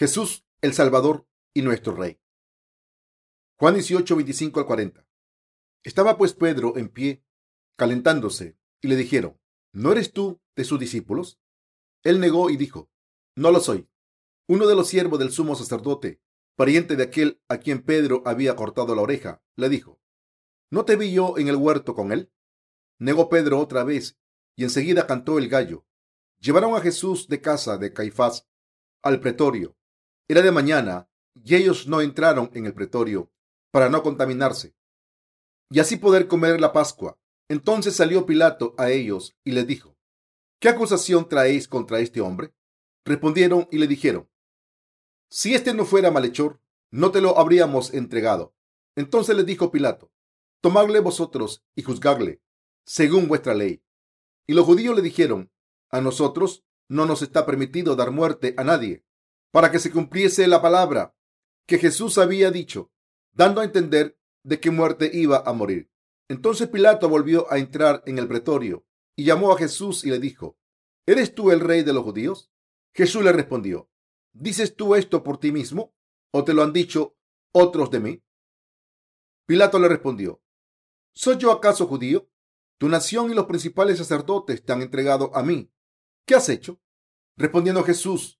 Jesús, el Salvador y nuestro Rey. Juan 18, 25 al 40. Estaba pues Pedro en pie, calentándose, y le dijeron, ¿no eres tú de sus discípulos? Él negó y dijo, no lo soy. Uno de los siervos del sumo sacerdote, pariente de aquel a quien Pedro había cortado la oreja, le dijo, ¿no te vi yo en el huerto con él? Negó Pedro otra vez, y enseguida cantó el gallo. Llevaron a Jesús de casa de Caifás al pretorio. Era de mañana, y ellos no entraron en el pretorio para no contaminarse, y así poder comer la Pascua. Entonces salió Pilato a ellos y les dijo, ¿qué acusación traéis contra este hombre? Respondieron y le dijeron, si este no fuera malhechor, no te lo habríamos entregado. Entonces les dijo Pilato, tomadle vosotros y juzgadle, según vuestra ley. Y los judíos le dijeron, a nosotros no nos está permitido dar muerte a nadie, para que se cumpliese la palabra que Jesús había dicho, dando a entender de qué muerte iba a morir. Entonces Pilato volvió a entrar en el pretorio y llamó a Jesús y le dijo, ¿Eres tú el rey de los judíos? Jesús le respondió, ¿dices tú esto por ti mismo o te lo han dicho otros de mí? Pilato le respondió, ¿soy yo acaso judío? Tu nación y los principales sacerdotes te han entregado a mí. ¿Qué has hecho? Respondiendo Jesús,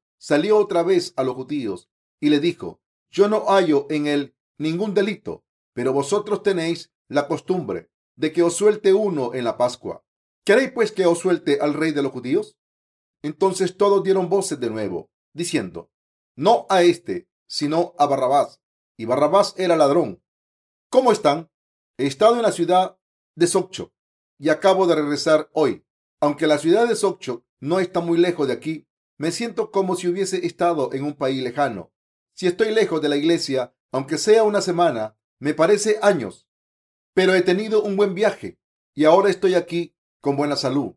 salió otra vez a los judíos y le dijo, yo no hallo en él ningún delito, pero vosotros tenéis la costumbre de que os suelte uno en la Pascua. ¿Queréis pues que os suelte al rey de los judíos? Entonces todos dieron voces de nuevo, diciendo, no a este, sino a Barrabás. Y Barrabás era ladrón. ¿Cómo están? He estado en la ciudad de Socho y acabo de regresar hoy. Aunque la ciudad de Socho no está muy lejos de aquí, me siento como si hubiese estado en un país lejano. Si estoy lejos de la iglesia, aunque sea una semana, me parece años. Pero he tenido un buen viaje y ahora estoy aquí con buena salud.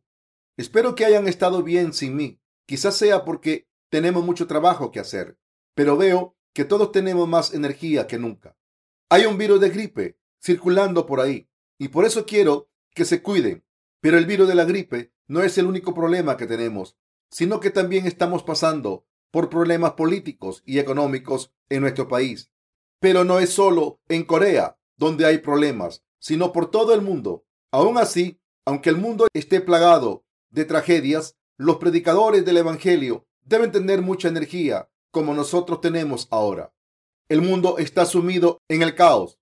Espero que hayan estado bien sin mí. Quizás sea porque tenemos mucho trabajo que hacer, pero veo que todos tenemos más energía que nunca. Hay un virus de gripe circulando por ahí y por eso quiero que se cuiden. Pero el virus de la gripe no es el único problema que tenemos, sino que también estamos pasando por problemas políticos y económicos en nuestro país. Pero no es solo en Corea donde hay problemas, sino por todo el mundo. Aún así, aunque el mundo esté plagado de tragedias, los predicadores del Evangelio deben tener mucha energía como nosotros tenemos ahora. El mundo está sumido en el caos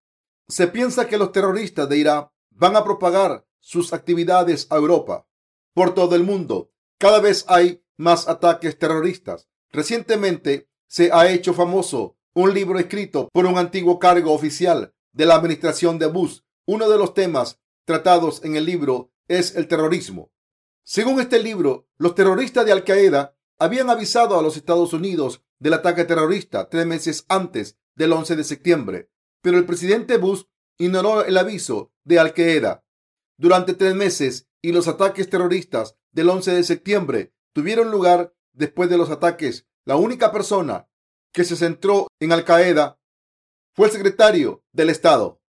se piensa que los terroristas de Irak van a propagar sus actividades a Europa. Por todo el mundo, cada vez hay más ataques terroristas. Recientemente se ha hecho famoso un libro escrito por un antiguo cargo oficial de la administración de Bush. Uno de los temas tratados en el libro es el terrorismo. Según este libro, los terroristas de Al Qaeda habían avisado a los Estados Unidos del ataque terrorista tres meses antes del 11 de septiembre pero el presidente Bush ignoró el aviso de Al Qaeda durante tres meses y los ataques terroristas del 11 de septiembre tuvieron lugar después de los ataques. La única persona que se centró en Al Qaeda fue el secretario del Estado,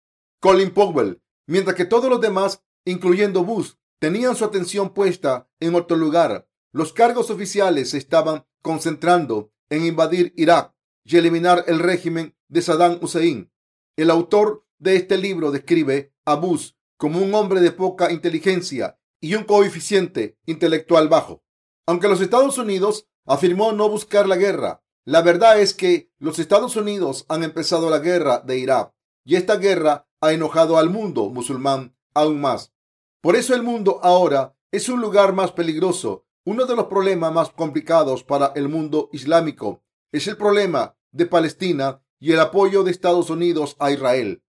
Colin Powell, mientras que todos los demás, incluyendo Bush, tenían su atención puesta en otro lugar. Los cargos oficiales se estaban concentrando en invadir Irak y eliminar el régimen de Saddam Hussein. El autor de este libro describe a Bush como un hombre de poca inteligencia y un coeficiente intelectual bajo. Aunque los Estados Unidos afirmó no buscar la guerra, la verdad es que los Estados Unidos han empezado la guerra de Irak y esta guerra ha enojado al mundo musulmán aún más. Por eso el mundo ahora es un lugar más peligroso. Uno de los problemas más complicados para el mundo islámico es el problema de Palestina y el apoyo de Estados Unidos a Israel.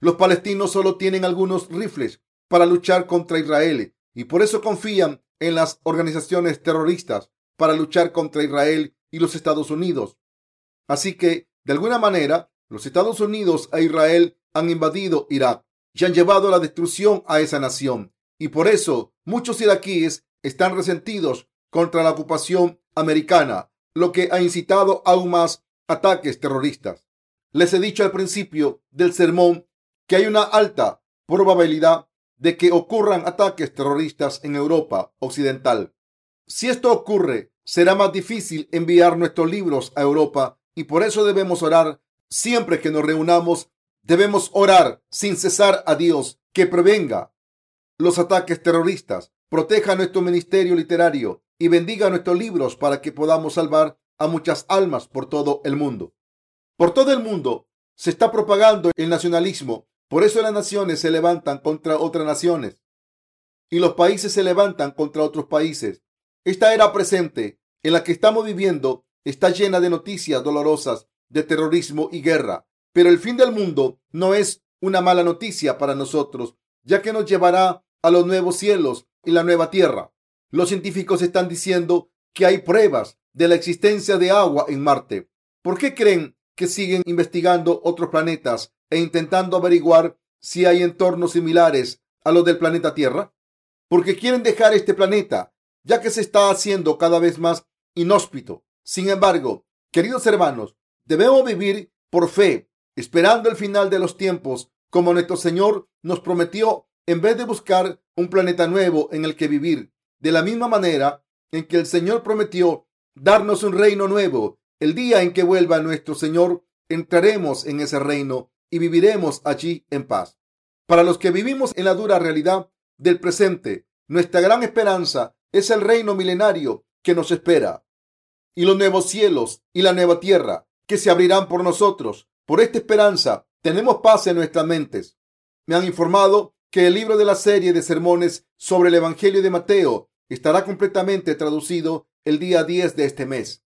Los palestinos solo tienen algunos rifles para luchar contra Israel y por eso confían en las organizaciones terroristas para luchar contra Israel y los Estados Unidos. Así que, de alguna manera, los Estados Unidos e Israel han invadido Irak y han llevado la destrucción a esa nación. Y por eso muchos iraquíes están resentidos contra la ocupación americana, lo que ha incitado aún más ataques terroristas. Les he dicho al principio del sermón que hay una alta probabilidad de que ocurran ataques terroristas en Europa Occidental. Si esto ocurre, será más difícil enviar nuestros libros a Europa y por eso debemos orar siempre que nos reunamos. Debemos orar sin cesar a Dios que prevenga los ataques terroristas, proteja nuestro ministerio literario y bendiga nuestros libros para que podamos salvar a muchas almas por todo el mundo. Por todo el mundo se está propagando el nacionalismo por eso las naciones se levantan contra otras naciones y los países se levantan contra otros países. Esta era presente en la que estamos viviendo está llena de noticias dolorosas de terrorismo y guerra. Pero el fin del mundo no es una mala noticia para nosotros, ya que nos llevará a los nuevos cielos y la nueva tierra. Los científicos están diciendo que hay pruebas de la existencia de agua en Marte. ¿Por qué creen que siguen investigando otros planetas e intentando averiguar si hay entornos similares a los del planeta Tierra? Porque quieren dejar este planeta, ya que se está haciendo cada vez más inhóspito. Sin embargo, queridos hermanos, debemos vivir por fe, esperando el final de los tiempos, como nuestro Señor nos prometió, en vez de buscar un planeta nuevo en el que vivir. De la misma manera en que el Señor prometió darnos un reino nuevo, el día en que vuelva nuestro Señor, entraremos en ese reino y viviremos allí en paz. Para los que vivimos en la dura realidad del presente, nuestra gran esperanza es el reino milenario que nos espera y los nuevos cielos y la nueva tierra que se abrirán por nosotros. Por esta esperanza tenemos paz en nuestras mentes. Me han informado que el libro de la serie de sermones sobre el Evangelio de Mateo estará completamente traducido el día 10 de este mes.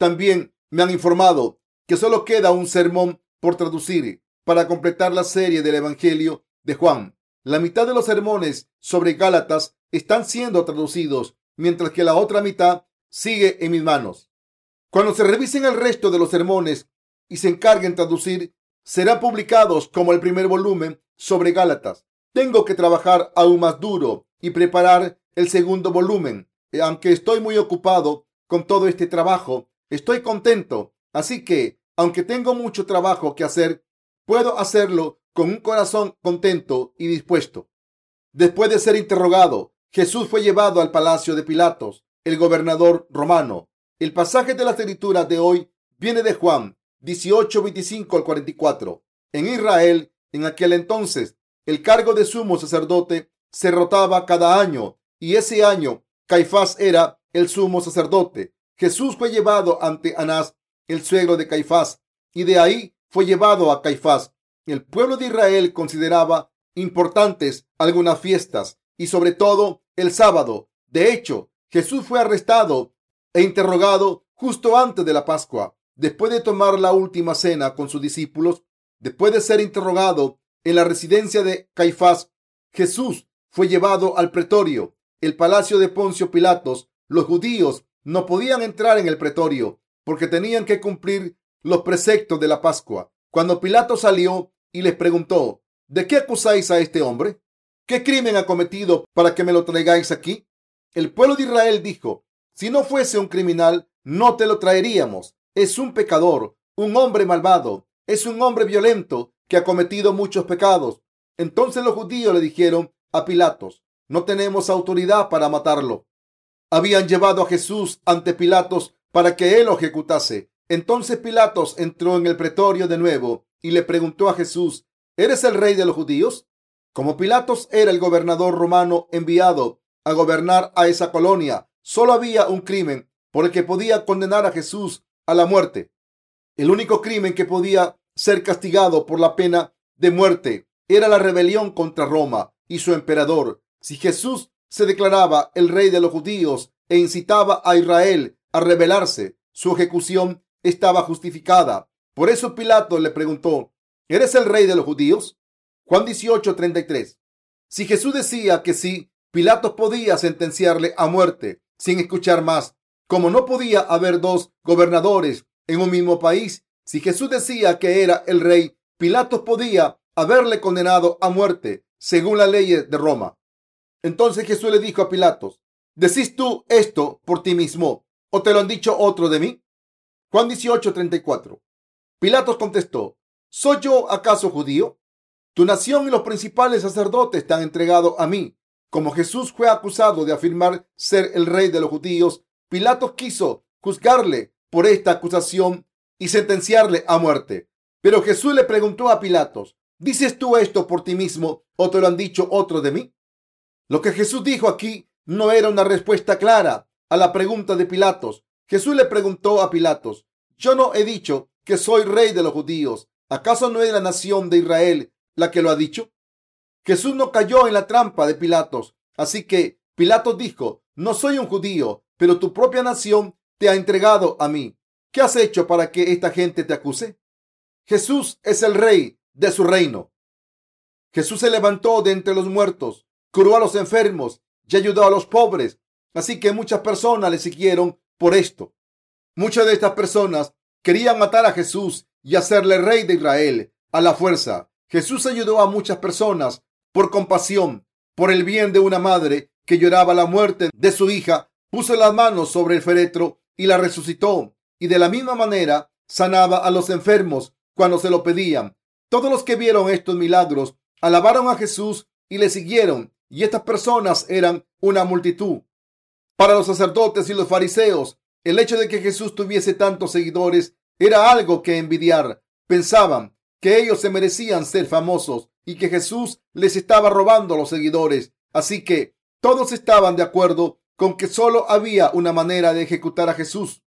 También me han informado que solo queda un sermón por traducir para completar la serie del Evangelio de Juan. La mitad de los sermones sobre Gálatas están siendo traducidos, mientras que la otra mitad sigue en mis manos. Cuando se revisen el resto de los sermones y se encarguen traducir, serán publicados como el primer volumen sobre Gálatas. Tengo que trabajar aún más duro y preparar el segundo volumen. Aunque estoy muy ocupado con todo este trabajo, estoy contento. Así que, aunque tengo mucho trabajo que hacer, Puedo hacerlo con un corazón contento y dispuesto. Después de ser interrogado, Jesús fue llevado al palacio de Pilatos, el gobernador romano. El pasaje de la escritura de hoy viene de Juan 18, 25 al 44. En Israel, en aquel entonces, el cargo de sumo sacerdote se rotaba cada año y ese año Caifás era el sumo sacerdote. Jesús fue llevado ante Anás, el suegro de Caifás, y de ahí fue llevado a Caifás. El pueblo de Israel consideraba importantes algunas fiestas y sobre todo el sábado. De hecho, Jesús fue arrestado e interrogado justo antes de la Pascua. Después de tomar la última cena con sus discípulos, después de ser interrogado en la residencia de Caifás, Jesús fue llevado al pretorio, el palacio de Poncio Pilatos. Los judíos no podían entrar en el pretorio porque tenían que cumplir los preceptos de la Pascua. Cuando Pilato salió y les preguntó, ¿de qué acusáis a este hombre? ¿Qué crimen ha cometido para que me lo traigáis aquí? El pueblo de Israel dijo, si no fuese un criminal, no te lo traeríamos. Es un pecador, un hombre malvado, es un hombre violento que ha cometido muchos pecados. Entonces los judíos le dijeron a Pilatos, no tenemos autoridad para matarlo. Habían llevado a Jesús ante Pilatos para que él lo ejecutase. Entonces Pilatos entró en el pretorio de nuevo y le preguntó a Jesús, ¿eres el rey de los judíos? Como Pilatos era el gobernador romano enviado a gobernar a esa colonia, solo había un crimen por el que podía condenar a Jesús a la muerte. El único crimen que podía ser castigado por la pena de muerte era la rebelión contra Roma y su emperador. Si Jesús se declaraba el rey de los judíos e incitaba a Israel a rebelarse, su ejecución estaba justificada. Por eso Pilato le preguntó, ¿eres el rey de los judíos? Juan 18, 33. Si Jesús decía que sí, Pilato podía sentenciarle a muerte sin escuchar más. Como no podía haber dos gobernadores en un mismo país. Si Jesús decía que era el rey, Pilatos podía haberle condenado a muerte según la ley de Roma. Entonces Jesús le dijo a Pilatos, ¿decís tú esto por ti mismo o te lo han dicho otro de mí? Juan 18, 34. Pilatos contestó, ¿soy yo acaso judío? Tu nación y los principales sacerdotes te han entregado a mí. Como Jesús fue acusado de afirmar ser el rey de los judíos, Pilatos quiso juzgarle por esta acusación y sentenciarle a muerte. Pero Jesús le preguntó a Pilatos, ¿dices tú esto por ti mismo o te lo han dicho otros de mí? Lo que Jesús dijo aquí no era una respuesta clara a la pregunta de Pilatos. Jesús le preguntó a Pilatos, yo no he dicho que soy rey de los judíos. ¿Acaso no es la nación de Israel la que lo ha dicho? Jesús no cayó en la trampa de Pilatos. Así que Pilatos dijo, no soy un judío, pero tu propia nación te ha entregado a mí. ¿Qué has hecho para que esta gente te acuse? Jesús es el rey de su reino. Jesús se levantó de entre los muertos, curó a los enfermos y ayudó a los pobres. Así que muchas personas le siguieron por esto. Muchas de estas personas querían matar a Jesús y hacerle rey de Israel a la fuerza. Jesús ayudó a muchas personas por compasión, por el bien de una madre que lloraba la muerte de su hija, puso las manos sobre el féretro y la resucitó. Y de la misma manera sanaba a los enfermos cuando se lo pedían. Todos los que vieron estos milagros alabaron a Jesús y le siguieron. Y estas personas eran una multitud. Para los sacerdotes y los fariseos, el hecho de que Jesús tuviese tantos seguidores era algo que envidiar. Pensaban que ellos se merecían ser famosos y que Jesús les estaba robando los seguidores. Así que todos estaban de acuerdo con que solo había una manera de ejecutar a Jesús.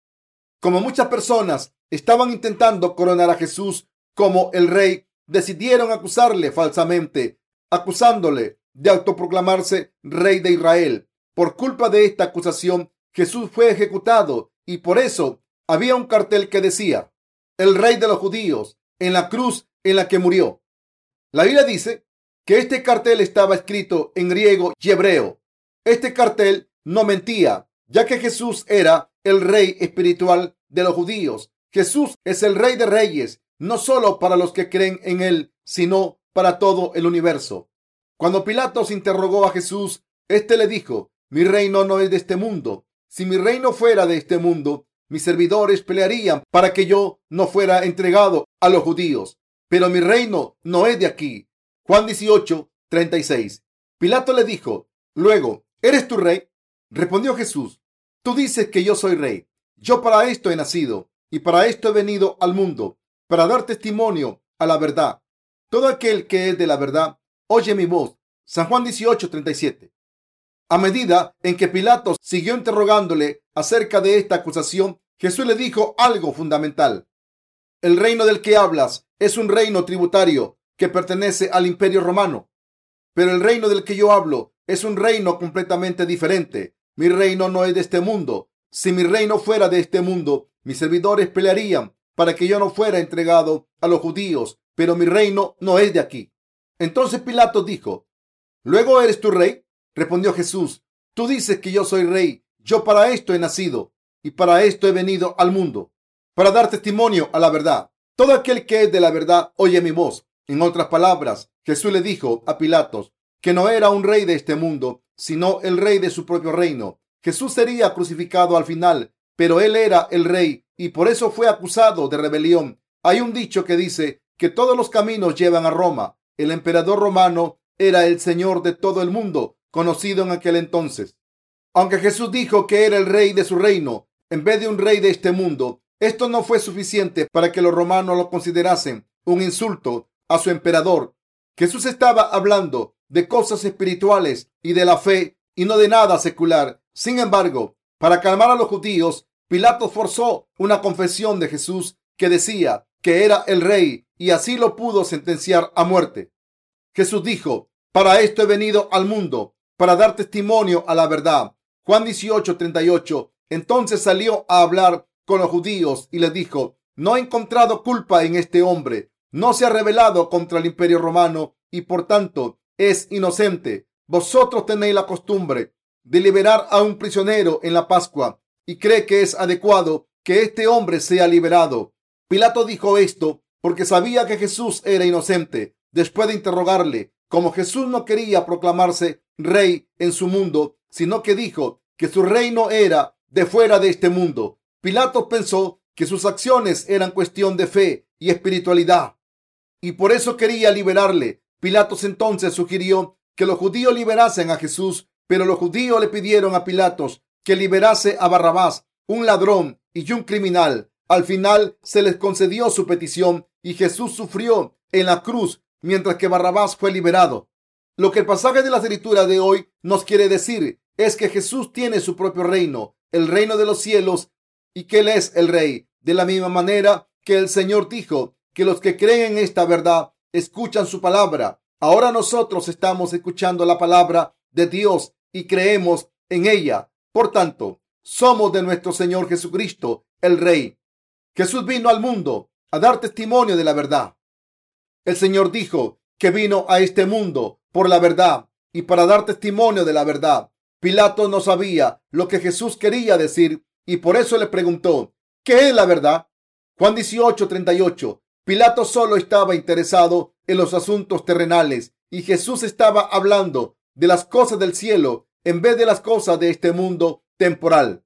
Como muchas personas estaban intentando coronar a Jesús como el rey, decidieron acusarle falsamente, acusándole de autoproclamarse rey de Israel. Por culpa de esta acusación, Jesús fue ejecutado y por eso había un cartel que decía, el rey de los judíos, en la cruz en la que murió. La Biblia dice que este cartel estaba escrito en griego y hebreo. Este cartel no mentía, ya que Jesús era el rey espiritual de los judíos. Jesús es el rey de reyes, no solo para los que creen en él, sino para todo el universo. Cuando Pilatos interrogó a Jesús, éste le dijo, mi reino no es de este mundo. Si mi reino fuera de este mundo, mis servidores pelearían para que yo no fuera entregado a los judíos. Pero mi reino no es de aquí. Juan 18, 36. Pilato le dijo, luego, ¿eres tu rey? Respondió Jesús, tú dices que yo soy rey. Yo para esto he nacido y para esto he venido al mundo, para dar testimonio a la verdad. Todo aquel que es de la verdad, oye mi voz. San Juan 18, 37. A medida en que Pilato siguió interrogándole acerca de esta acusación, Jesús le dijo algo fundamental. El reino del que hablas es un reino tributario que pertenece al imperio romano. Pero el reino del que yo hablo es un reino completamente diferente. Mi reino no es de este mundo. Si mi reino fuera de este mundo, mis servidores pelearían para que yo no fuera entregado a los judíos, pero mi reino no es de aquí. Entonces Pilato dijo, ¿Luego eres tu rey? Respondió Jesús, tú dices que yo soy rey. Yo para esto he nacido y para esto he venido al mundo, para dar testimonio a la verdad. Todo aquel que es de la verdad oye mi voz. En otras palabras, Jesús le dijo a Pilatos que no era un rey de este mundo, sino el rey de su propio reino. Jesús sería crucificado al final, pero él era el rey y por eso fue acusado de rebelión. Hay un dicho que dice que todos los caminos llevan a Roma. El emperador romano era el señor de todo el mundo, conocido en aquel entonces. Aunque Jesús dijo que era el rey de su reino, en vez de un rey de este mundo, esto no fue suficiente para que los romanos lo considerasen un insulto a su emperador. Jesús estaba hablando de cosas espirituales y de la fe y no de nada secular. Sin embargo, para calmar a los judíos, Pilato forzó una confesión de Jesús que decía que era el rey y así lo pudo sentenciar a muerte. Jesús dijo, para esto he venido al mundo, para dar testimonio a la verdad. Juan 18, 38. Entonces salió a hablar con los judíos y les dijo, no he encontrado culpa en este hombre, no se ha rebelado contra el imperio romano y por tanto es inocente. Vosotros tenéis la costumbre de liberar a un prisionero en la Pascua y cree que es adecuado que este hombre sea liberado. Pilato dijo esto porque sabía que Jesús era inocente. Después de interrogarle, como Jesús no quería proclamarse rey en su mundo, sino que dijo que su reino era de fuera de este mundo, Pilato pensó que sus acciones eran cuestión de fe y espiritualidad y por eso quería liberarle. Pilatos entonces sugirió que los judíos liberasen a Jesús, pero los judíos le pidieron a Pilatos que liberase a Barrabás, un ladrón y un criminal. Al final se les concedió su petición y Jesús sufrió en la cruz mientras que Barrabás fue liberado. Lo que el pasaje de la escritura de hoy nos quiere decir es que Jesús tiene su propio reino, el reino de los cielos, y que Él es el rey. De la misma manera que el Señor dijo que los que creen en esta verdad escuchan su palabra. Ahora nosotros estamos escuchando la palabra de Dios y creemos en ella. Por tanto, somos de nuestro Señor Jesucristo, el Rey. Jesús vino al mundo a dar testimonio de la verdad. El Señor dijo que vino a este mundo por la verdad y para dar testimonio de la verdad. Pilato no sabía lo que Jesús quería decir y por eso le preguntó, ¿qué es la verdad? Juan 18, 38. Pilato solo estaba interesado en los asuntos terrenales y Jesús estaba hablando de las cosas del cielo en vez de las cosas de este mundo temporal.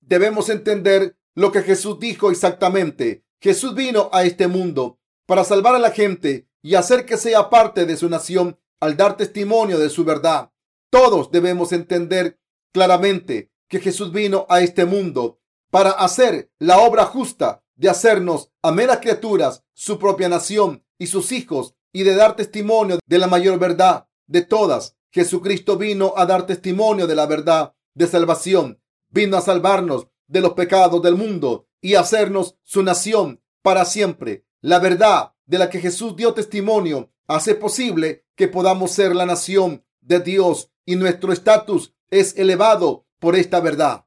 Debemos entender lo que Jesús dijo exactamente. Jesús vino a este mundo para salvar a la gente y hacer que sea parte de su nación al dar testimonio de su verdad. Todos debemos entender claramente que Jesús vino a este mundo para hacer la obra justa de hacernos a meras criaturas su propia nación y sus hijos y de dar testimonio de la mayor verdad de todas. Jesucristo vino a dar testimonio de la verdad de salvación. Vino a salvarnos de los pecados del mundo y hacernos su nación para siempre. La verdad de la que Jesús dio testimonio hace posible que podamos ser la nación de Dios y nuestro estatus es elevado por esta verdad.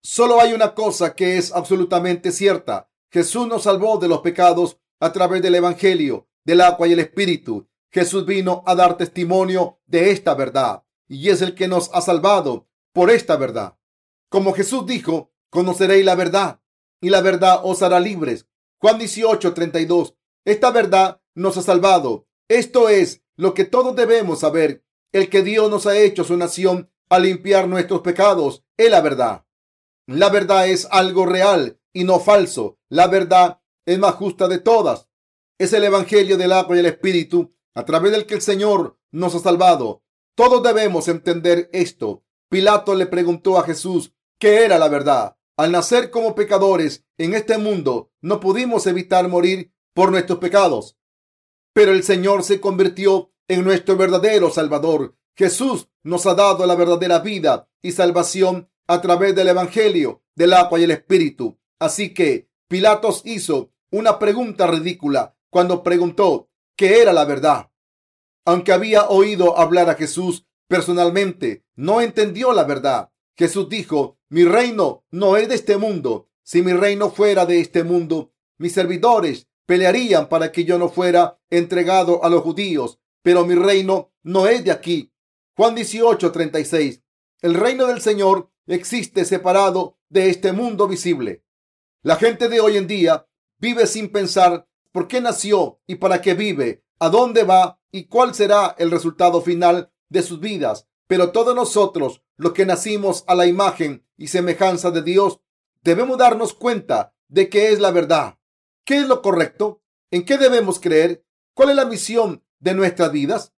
Solo hay una cosa que es absolutamente cierta. Jesús nos salvó de los pecados a través del Evangelio, del agua y el Espíritu. Jesús vino a dar testimonio de esta verdad y es el que nos ha salvado por esta verdad. Como Jesús dijo, conoceréis la verdad y la verdad os hará libres. Juan 18, 32. Esta verdad nos ha salvado. Esto es lo que todos debemos saber. El que Dios nos ha hecho su nación a limpiar nuestros pecados es la verdad. La verdad es algo real y no falso. La verdad es más justa de todas. Es el Evangelio del agua y el Espíritu a través del que el Señor nos ha salvado. Todos debemos entender esto. Pilato le preguntó a Jesús qué era la verdad. Al nacer como pecadores en este mundo, no pudimos evitar morir por nuestros pecados. Pero el Señor se convirtió en nuestro verdadero Salvador. Jesús nos ha dado la verdadera vida y salvación a través del Evangelio, del agua y el Espíritu. Así que Pilatos hizo una pregunta ridícula cuando preguntó qué era la verdad. Aunque había oído hablar a Jesús personalmente, no entendió la verdad. Jesús dijo, mi reino no es de este mundo. Si mi reino fuera de este mundo, mis servidores pelearían para que yo no fuera entregado a los judíos, pero mi reino no es de aquí. Juan 18, 36. El reino del Señor existe separado de este mundo visible. La gente de hoy en día vive sin pensar por qué nació y para qué vive, a dónde va y cuál será el resultado final de sus vidas. Pero todos nosotros, los que nacimos a la imagen y semejanza de Dios, debemos darnos cuenta de qué es la verdad, qué es lo correcto, en qué debemos creer, cuál es la misión de nuestras vidas,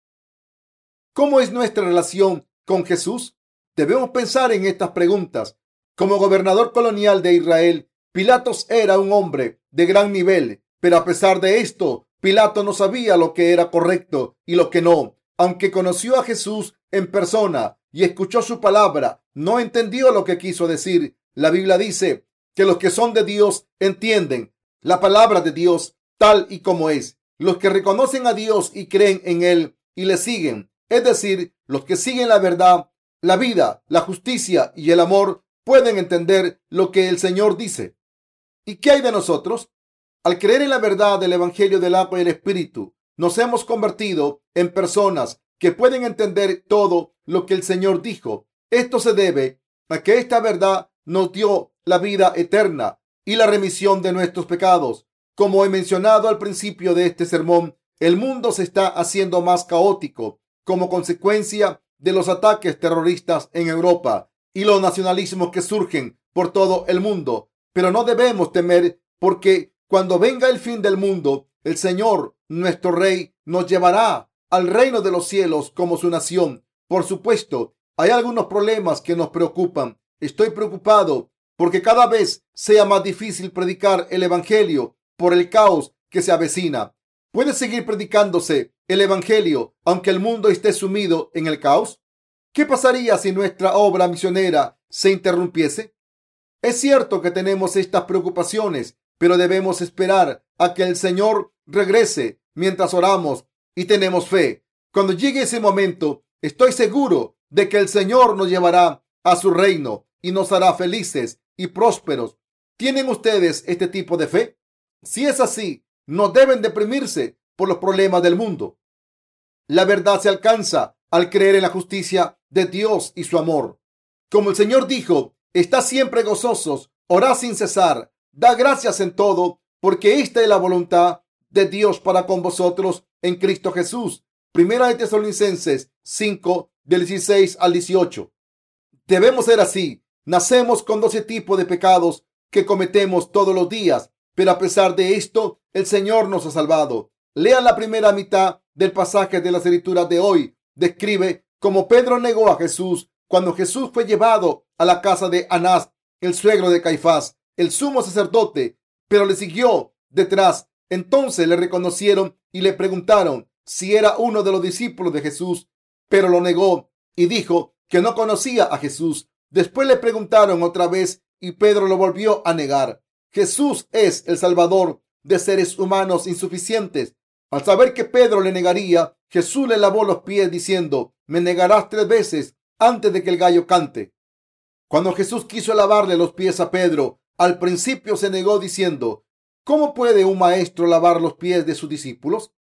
cómo es nuestra relación con Jesús. Debemos pensar en estas preguntas. Como gobernador colonial de Israel, Pilatos era un hombre de gran nivel, pero a pesar de esto, Pilato no sabía lo que era correcto y lo que no. Aunque conoció a Jesús en persona y escuchó su palabra, no entendió lo que quiso decir. La Biblia dice que los que son de Dios entienden la palabra de Dios tal y como es. Los que reconocen a Dios y creen en Él y le siguen, es decir, los que siguen la verdad, la vida, la justicia y el amor, pueden entender lo que el Señor dice. ¿Y qué hay de nosotros? Al creer en la verdad del Evangelio del agua y el Espíritu, nos hemos convertido en personas que pueden entender todo lo que el Señor dijo. Esto se debe a que esta verdad nos dio la vida eterna y la remisión de nuestros pecados. Como he mencionado al principio de este sermón, el mundo se está haciendo más caótico como consecuencia de los ataques terroristas en Europa y los nacionalismos que surgen por todo el mundo. Pero no debemos temer porque cuando venga el fin del mundo, el Señor, nuestro Rey, nos llevará al reino de los cielos como su nación. Por supuesto, hay algunos problemas que nos preocupan. Estoy preocupado porque cada vez sea más difícil predicar el Evangelio por el caos que se avecina. ¿Puede seguir predicándose el Evangelio aunque el mundo esté sumido en el caos? ¿Qué pasaría si nuestra obra misionera se interrumpiese? Es cierto que tenemos estas preocupaciones, pero debemos esperar a que el Señor regrese mientras oramos y tenemos fe. Cuando llegue ese momento, estoy seguro de que el Señor nos llevará a su reino y nos hará felices y prósperos. ¿Tienen ustedes este tipo de fe? Si es así, no deben deprimirse por los problemas del mundo. La verdad se alcanza al creer en la justicia de Dios y su amor. Como el Señor dijo, está siempre gozosos, orad sin cesar, da gracias en todo, porque esta es la voluntad de Dios para con vosotros en Cristo Jesús. Primera de Tesalonicenses 5, del 16 al 18. Debemos ser así. Nacemos con doce tipos de pecados que cometemos todos los días, pero a pesar de esto, el Señor nos ha salvado. Lean la primera mitad del pasaje de las escrituras de hoy. Describe cómo Pedro negó a Jesús cuando Jesús fue llevado a la casa de Anás, el suegro de Caifás, el sumo sacerdote, pero le siguió detrás entonces le reconocieron y le preguntaron si era uno de los discípulos de Jesús, pero lo negó y dijo que no conocía a Jesús. Después le preguntaron otra vez y Pedro lo volvió a negar. Jesús es el Salvador de seres humanos insuficientes. Al saber que Pedro le negaría, Jesús le lavó los pies diciendo, me negarás tres veces antes de que el gallo cante. Cuando Jesús quiso lavarle los pies a Pedro, al principio se negó diciendo, ¿Cómo puede un maestro lavar los pies de sus discípulos?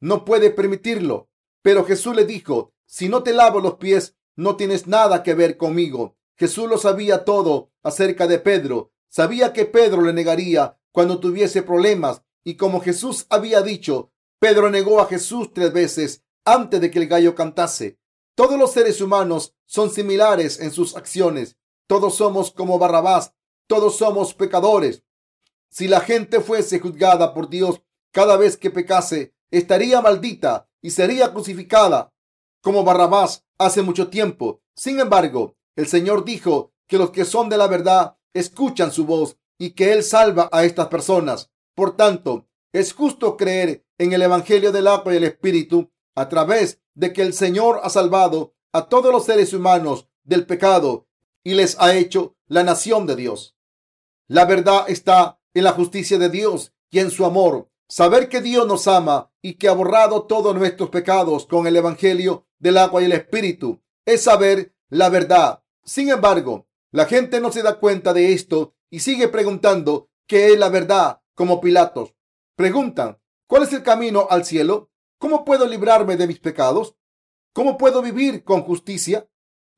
No puede permitirlo. Pero Jesús le dijo, si no te lavo los pies, no tienes nada que ver conmigo. Jesús lo sabía todo acerca de Pedro. Sabía que Pedro le negaría cuando tuviese problemas. Y como Jesús había dicho, Pedro negó a Jesús tres veces antes de que el gallo cantase. Todos los seres humanos son similares en sus acciones. Todos somos como Barrabás. Todos somos pecadores. Si la gente fuese juzgada por Dios cada vez que pecase, estaría maldita y sería crucificada como Barrabás hace mucho tiempo. Sin embargo, el Señor dijo que los que son de la verdad escuchan su voz y que Él salva a estas personas. Por tanto, es justo creer en el Evangelio del agua y el Espíritu a través de que el Señor ha salvado a todos los seres humanos del pecado y les ha hecho la nación de Dios. La verdad está en la justicia de Dios y en su amor. Saber que Dios nos ama y que ha borrado todos nuestros pecados con el Evangelio del agua y el Espíritu es saber la verdad. Sin embargo, la gente no se da cuenta de esto y sigue preguntando qué es la verdad como Pilatos. Preguntan, ¿cuál es el camino al cielo? ¿Cómo puedo librarme de mis pecados? ¿Cómo puedo vivir con justicia?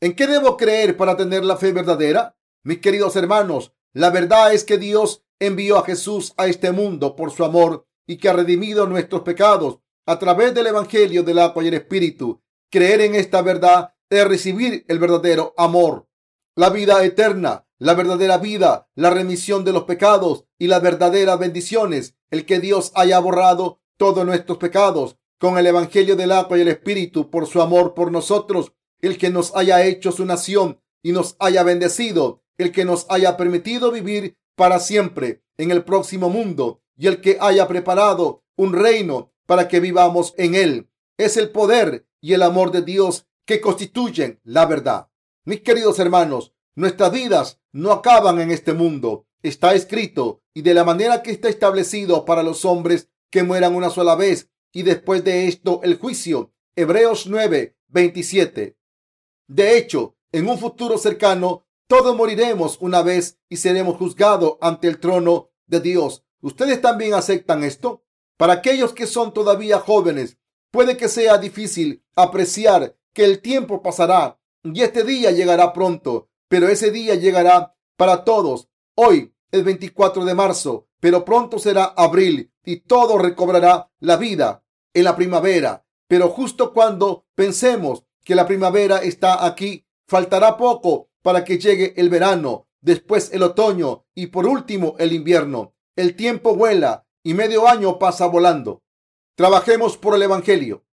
¿En qué debo creer para tener la fe verdadera? Mis queridos hermanos, la verdad es que Dios envió a Jesús a este mundo por su amor y que ha redimido nuestros pecados a través del Evangelio del agua y el Espíritu. Creer en esta verdad es recibir el verdadero amor, la vida eterna, la verdadera vida, la remisión de los pecados y las verdaderas bendiciones. El que Dios haya borrado todos nuestros pecados con el Evangelio del agua y el Espíritu por su amor por nosotros. El que nos haya hecho su nación y nos haya bendecido. El que nos haya permitido vivir para siempre en el próximo mundo y el que haya preparado un reino para que vivamos en él. Es el poder y el amor de Dios que constituyen la verdad. Mis queridos hermanos, nuestras vidas no acaban en este mundo. Está escrito y de la manera que está establecido para los hombres que mueran una sola vez y después de esto el juicio. Hebreos 9, 27. De hecho, en un futuro cercano todos moriremos una vez y seremos juzgados ante el trono de Dios. ¿Ustedes también aceptan esto? Para aquellos que son todavía jóvenes, puede que sea difícil apreciar que el tiempo pasará y este día llegará pronto, pero ese día llegará para todos. Hoy el 24 de marzo, pero pronto será abril y todo recobrará la vida en la primavera. Pero justo cuando pensemos que la primavera está aquí, faltará poco para que llegue el verano, después el otoño y por último el invierno. El tiempo vuela y medio año pasa volando. Trabajemos por el Evangelio.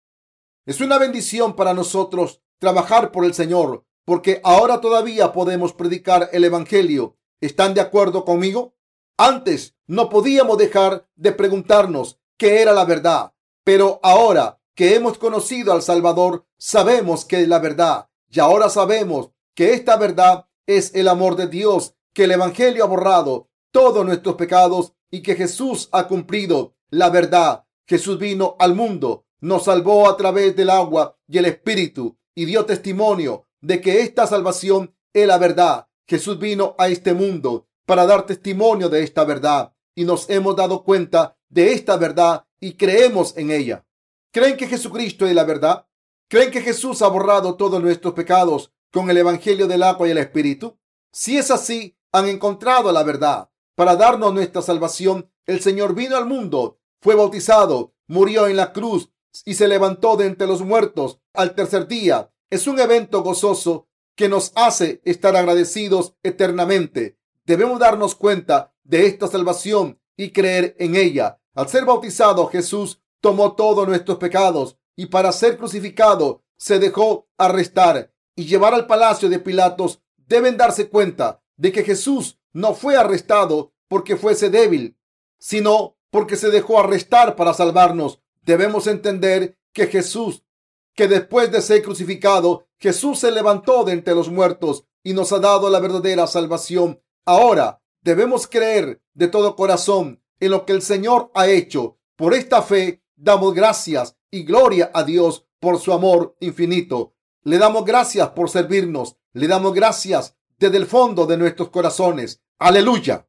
Es una bendición para nosotros trabajar por el Señor, porque ahora todavía podemos predicar el Evangelio. ¿Están de acuerdo conmigo? Antes no podíamos dejar de preguntarnos qué era la verdad, pero ahora que hemos conocido al Salvador, sabemos que es la verdad. Y ahora sabemos que esta verdad es el amor de Dios, que el Evangelio ha borrado todos nuestros pecados y que Jesús ha cumplido la verdad. Jesús vino al mundo, nos salvó a través del agua y el Espíritu y dio testimonio de que esta salvación es la verdad. Jesús vino a este mundo para dar testimonio de esta verdad y nos hemos dado cuenta de esta verdad y creemos en ella. ¿Creen que Jesucristo es la verdad? ¿Creen que Jesús ha borrado todos nuestros pecados con el Evangelio del agua y el Espíritu? Si es así, han encontrado la verdad. Para darnos nuestra salvación, el Señor vino al mundo, fue bautizado, murió en la cruz y se levantó de entre los muertos al tercer día. Es un evento gozoso que nos hace estar agradecidos eternamente. Debemos darnos cuenta de esta salvación y creer en ella. Al ser bautizado, Jesús tomó todos nuestros pecados y para ser crucificado se dejó arrestar y llevar al palacio de Pilatos. Deben darse cuenta de que Jesús no fue arrestado porque fuese débil, sino porque se dejó arrestar para salvarnos. Debemos entender que Jesús, que después de ser crucificado, Jesús se levantó de entre los muertos y nos ha dado la verdadera salvación. Ahora debemos creer de todo corazón en lo que el Señor ha hecho. Por esta fe damos gracias y gloria a Dios por su amor infinito. Le damos gracias por servirnos. Le damos gracias desde el fondo de nuestros corazones. Aleluya.